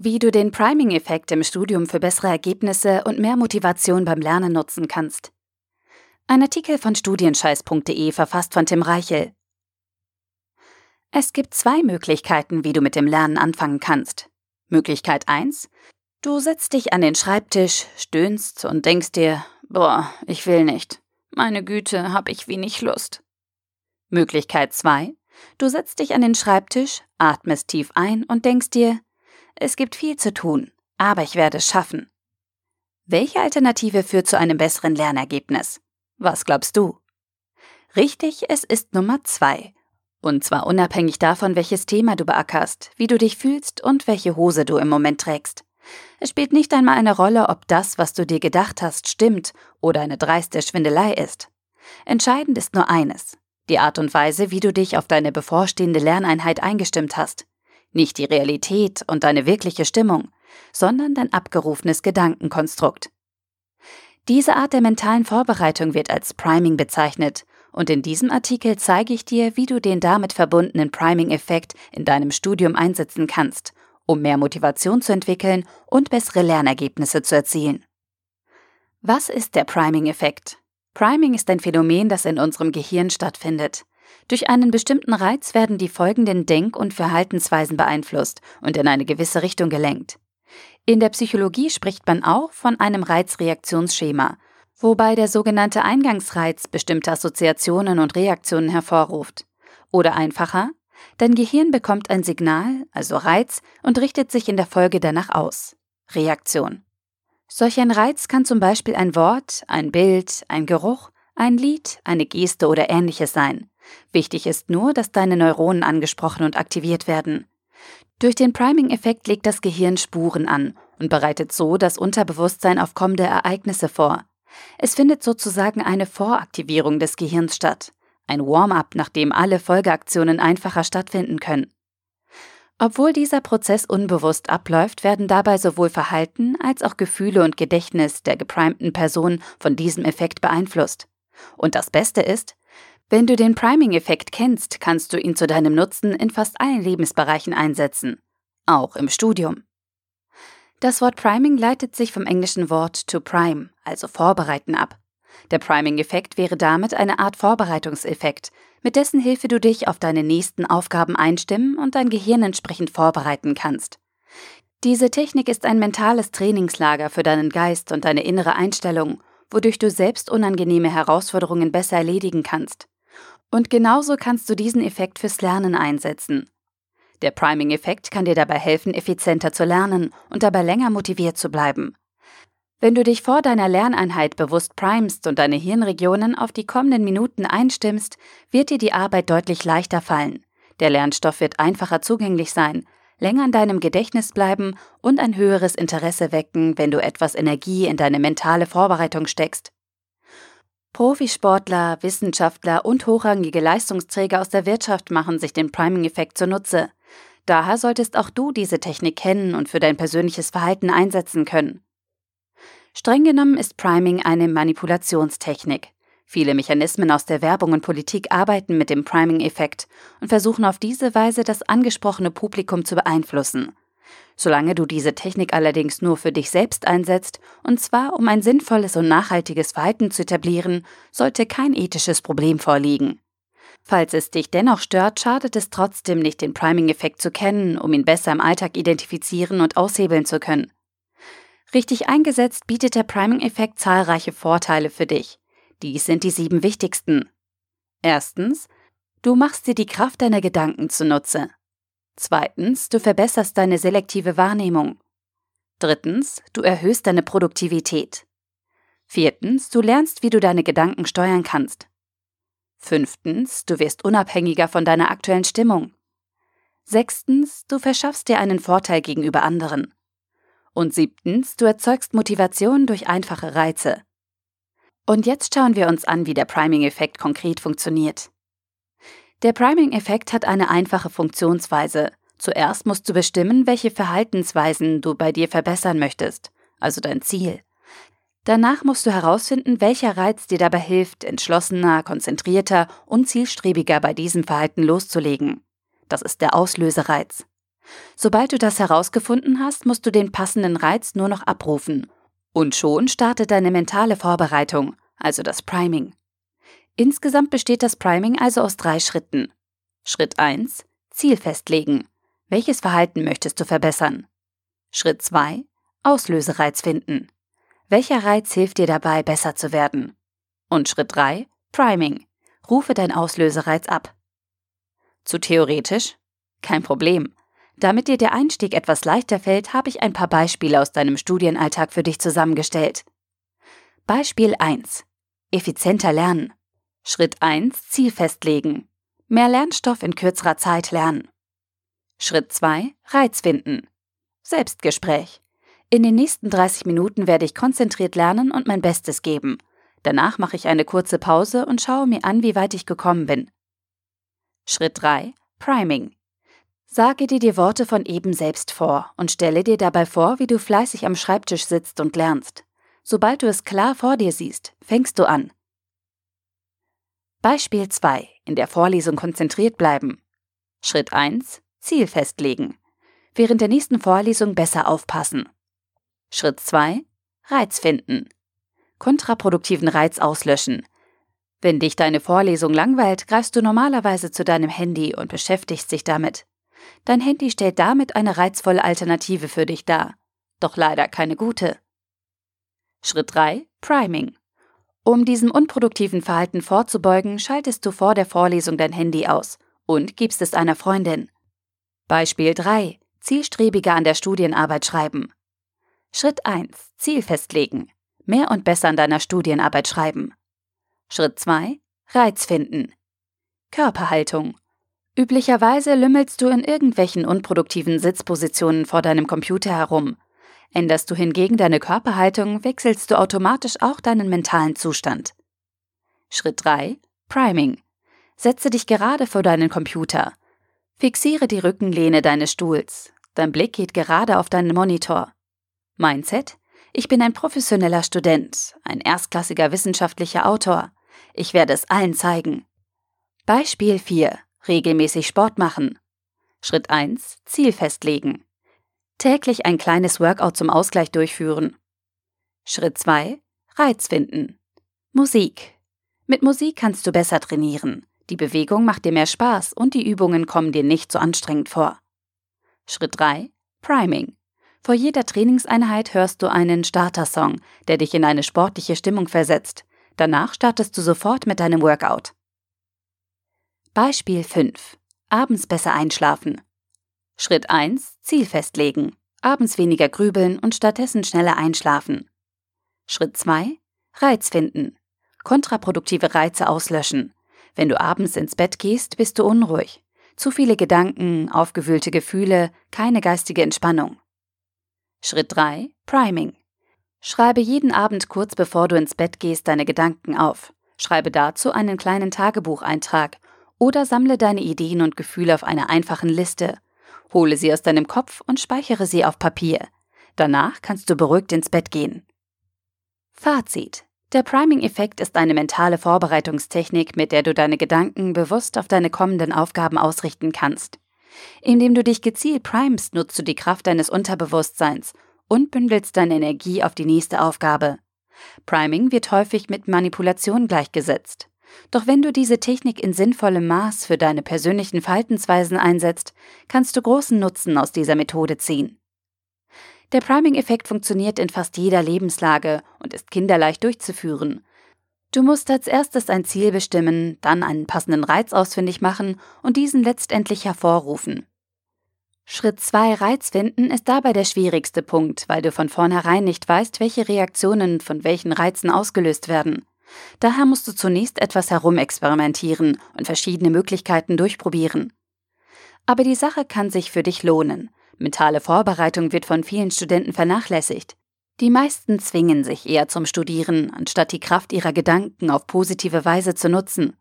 Wie du den Priming-Effekt im Studium für bessere Ergebnisse und mehr Motivation beim Lernen nutzen kannst. Ein Artikel von studienscheiß.de verfasst von Tim Reichel. Es gibt zwei Möglichkeiten, wie du mit dem Lernen anfangen kannst. Möglichkeit 1. Du setzt dich an den Schreibtisch, stöhnst und denkst dir, boah, ich will nicht. Meine Güte, hab ich wenig Lust. Möglichkeit 2. Du setzt dich an den Schreibtisch, atmest tief ein und denkst dir, es gibt viel zu tun, aber ich werde es schaffen. Welche Alternative führt zu einem besseren Lernergebnis? Was glaubst du? Richtig, es ist Nummer zwei. Und zwar unabhängig davon, welches Thema du beackerst, wie du dich fühlst und welche Hose du im Moment trägst. Es spielt nicht einmal eine Rolle, ob das, was du dir gedacht hast, stimmt oder eine dreiste Schwindelei ist. Entscheidend ist nur eines, die Art und Weise, wie du dich auf deine bevorstehende Lerneinheit eingestimmt hast. Nicht die Realität und deine wirkliche Stimmung, sondern dein abgerufenes Gedankenkonstrukt. Diese Art der mentalen Vorbereitung wird als Priming bezeichnet, und in diesem Artikel zeige ich dir, wie du den damit verbundenen Priming-Effekt in deinem Studium einsetzen kannst, um mehr Motivation zu entwickeln und bessere Lernergebnisse zu erzielen. Was ist der Priming-Effekt? Priming ist ein Phänomen, das in unserem Gehirn stattfindet. Durch einen bestimmten Reiz werden die folgenden Denk- und Verhaltensweisen beeinflusst und in eine gewisse Richtung gelenkt. In der Psychologie spricht man auch von einem Reizreaktionsschema, wobei der sogenannte Eingangsreiz bestimmte Assoziationen und Reaktionen hervorruft. Oder einfacher, dein Gehirn bekommt ein Signal, also Reiz, und richtet sich in der Folge danach aus. Reaktion. Solch ein Reiz kann zum Beispiel ein Wort, ein Bild, ein Geruch, ein Lied, eine Geste oder ähnliches sein. Wichtig ist nur, dass deine Neuronen angesprochen und aktiviert werden. Durch den Priming-Effekt legt das Gehirn Spuren an und bereitet so das Unterbewusstsein auf kommende Ereignisse vor. Es findet sozusagen eine Voraktivierung des Gehirns statt, ein Warm-up, nachdem alle Folgeaktionen einfacher stattfinden können. Obwohl dieser Prozess unbewusst abläuft, werden dabei sowohl Verhalten als auch Gefühle und Gedächtnis der geprimten Person von diesem Effekt beeinflusst. Und das Beste ist, wenn du den Priming-Effekt kennst, kannst du ihn zu deinem Nutzen in fast allen Lebensbereichen einsetzen, auch im Studium. Das Wort Priming leitet sich vom englischen Wort to prime, also vorbereiten ab. Der Priming-Effekt wäre damit eine Art Vorbereitungseffekt, mit dessen Hilfe du dich auf deine nächsten Aufgaben einstimmen und dein Gehirn entsprechend vorbereiten kannst. Diese Technik ist ein mentales Trainingslager für deinen Geist und deine innere Einstellung, wodurch du selbst unangenehme Herausforderungen besser erledigen kannst. Und genauso kannst du diesen Effekt fürs Lernen einsetzen. Der Priming-Effekt kann dir dabei helfen, effizienter zu lernen und dabei länger motiviert zu bleiben. Wenn du dich vor deiner Lerneinheit bewusst primest und deine Hirnregionen auf die kommenden Minuten einstimmst, wird dir die Arbeit deutlich leichter fallen. Der Lernstoff wird einfacher zugänglich sein, länger in deinem Gedächtnis bleiben und ein höheres Interesse wecken, wenn du etwas Energie in deine mentale Vorbereitung steckst. Profisportler, Wissenschaftler und hochrangige Leistungsträger aus der Wirtschaft machen sich den Priming-Effekt zunutze. Daher solltest auch du diese Technik kennen und für dein persönliches Verhalten einsetzen können. Streng genommen ist Priming eine Manipulationstechnik. Viele Mechanismen aus der Werbung und Politik arbeiten mit dem Priming-Effekt und versuchen auf diese Weise das angesprochene Publikum zu beeinflussen. Solange du diese Technik allerdings nur für dich selbst einsetzt, und zwar um ein sinnvolles und nachhaltiges Verhalten zu etablieren, sollte kein ethisches Problem vorliegen. Falls es dich dennoch stört, schadet es trotzdem nicht, den Priming-Effekt zu kennen, um ihn besser im Alltag identifizieren und aushebeln zu können. Richtig eingesetzt bietet der Priming-Effekt zahlreiche Vorteile für dich. Dies sind die sieben wichtigsten. Erstens, du machst dir die Kraft deiner Gedanken zunutze. Zweitens, du verbesserst deine selektive Wahrnehmung. Drittens, du erhöhst deine Produktivität. Viertens, du lernst, wie du deine Gedanken steuern kannst. Fünftens, du wirst unabhängiger von deiner aktuellen Stimmung. Sechstens, du verschaffst dir einen Vorteil gegenüber anderen. Und siebtens, du erzeugst Motivation durch einfache Reize. Und jetzt schauen wir uns an, wie der Priming-Effekt konkret funktioniert. Der Priming-Effekt hat eine einfache Funktionsweise. Zuerst musst du bestimmen, welche Verhaltensweisen du bei dir verbessern möchtest, also dein Ziel. Danach musst du herausfinden, welcher Reiz dir dabei hilft, entschlossener, konzentrierter und zielstrebiger bei diesem Verhalten loszulegen. Das ist der Auslösereiz. Sobald du das herausgefunden hast, musst du den passenden Reiz nur noch abrufen. Und schon startet deine mentale Vorbereitung, also das Priming. Insgesamt besteht das Priming also aus drei Schritten. Schritt 1. Ziel festlegen. Welches Verhalten möchtest du verbessern? Schritt 2. Auslösereiz finden. Welcher Reiz hilft dir dabei, besser zu werden? Und Schritt 3. Priming. Rufe dein Auslösereiz ab. Zu theoretisch? Kein Problem. Damit dir der Einstieg etwas leichter fällt, habe ich ein paar Beispiele aus deinem Studienalltag für dich zusammengestellt. Beispiel 1. Effizienter lernen. Schritt 1. Ziel festlegen. Mehr Lernstoff in kürzerer Zeit lernen. Schritt 2. Reiz finden. Selbstgespräch. In den nächsten 30 Minuten werde ich konzentriert lernen und mein Bestes geben. Danach mache ich eine kurze Pause und schaue mir an, wie weit ich gekommen bin. Schritt 3. Priming. Sage dir die Worte von eben selbst vor und stelle dir dabei vor, wie du fleißig am Schreibtisch sitzt und lernst. Sobald du es klar vor dir siehst, fängst du an. Beispiel 2. In der Vorlesung konzentriert bleiben. Schritt 1. Ziel festlegen. Während der nächsten Vorlesung besser aufpassen. Schritt 2. Reiz finden. Kontraproduktiven Reiz auslöschen. Wenn dich deine Vorlesung langweilt, greifst du normalerweise zu deinem Handy und beschäftigst dich damit. Dein Handy stellt damit eine reizvolle Alternative für dich dar. Doch leider keine gute. Schritt 3. Priming. Um diesem unproduktiven Verhalten vorzubeugen, schaltest du vor der Vorlesung dein Handy aus und gibst es einer Freundin. Beispiel 3. Zielstrebiger an der Studienarbeit schreiben. Schritt 1. Ziel festlegen. Mehr und besser an deiner Studienarbeit schreiben. Schritt 2. Reiz finden. Körperhaltung. Üblicherweise lümmelst du in irgendwelchen unproduktiven Sitzpositionen vor deinem Computer herum. Änderst du hingegen deine Körperhaltung, wechselst du automatisch auch deinen mentalen Zustand. Schritt 3. Priming. Setze dich gerade vor deinen Computer. Fixiere die Rückenlehne deines Stuhls. Dein Blick geht gerade auf deinen Monitor. Mindset? Ich bin ein professioneller Student, ein erstklassiger wissenschaftlicher Autor. Ich werde es allen zeigen. Beispiel 4. Regelmäßig Sport machen. Schritt 1. Ziel festlegen. Täglich ein kleines Workout zum Ausgleich durchführen. Schritt 2. Reiz finden. Musik. Mit Musik kannst du besser trainieren. Die Bewegung macht dir mehr Spaß und die Übungen kommen dir nicht so anstrengend vor. Schritt 3. Priming. Vor jeder Trainingseinheit hörst du einen Starter-Song, der dich in eine sportliche Stimmung versetzt. Danach startest du sofort mit deinem Workout. Beispiel 5. Abends besser einschlafen. Schritt 1. Ziel festlegen. Abends weniger grübeln und stattdessen schneller einschlafen. Schritt 2. Reiz finden. Kontraproduktive Reize auslöschen. Wenn du abends ins Bett gehst, bist du unruhig. Zu viele Gedanken, aufgewühlte Gefühle, keine geistige Entspannung. Schritt 3. Priming. Schreibe jeden Abend kurz bevor du ins Bett gehst deine Gedanken auf. Schreibe dazu einen kleinen Tagebucheintrag oder sammle deine Ideen und Gefühle auf einer einfachen Liste. Hole sie aus deinem Kopf und speichere sie auf Papier. Danach kannst du beruhigt ins Bett gehen. Fazit. Der Priming-Effekt ist eine mentale Vorbereitungstechnik, mit der du deine Gedanken bewusst auf deine kommenden Aufgaben ausrichten kannst. Indem du dich gezielt primest, nutzt du die Kraft deines Unterbewusstseins und bündelst deine Energie auf die nächste Aufgabe. Priming wird häufig mit Manipulation gleichgesetzt. Doch wenn du diese Technik in sinnvollem Maß für deine persönlichen Verhaltensweisen einsetzt, kannst du großen Nutzen aus dieser Methode ziehen. Der Priming-Effekt funktioniert in fast jeder Lebenslage und ist kinderleicht durchzuführen. Du musst als erstes ein Ziel bestimmen, dann einen passenden Reiz ausfindig machen und diesen letztendlich hervorrufen. Schritt 2 Reiz finden ist dabei der schwierigste Punkt, weil du von vornherein nicht weißt, welche Reaktionen von welchen Reizen ausgelöst werden. Daher musst du zunächst etwas herumexperimentieren und verschiedene Möglichkeiten durchprobieren. Aber die Sache kann sich für dich lohnen. Mentale Vorbereitung wird von vielen Studenten vernachlässigt. Die meisten zwingen sich eher zum Studieren, anstatt die Kraft ihrer Gedanken auf positive Weise zu nutzen.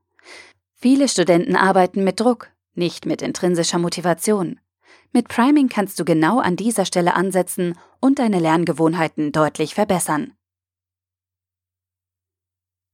Viele Studenten arbeiten mit Druck, nicht mit intrinsischer Motivation. Mit Priming kannst du genau an dieser Stelle ansetzen und deine Lerngewohnheiten deutlich verbessern.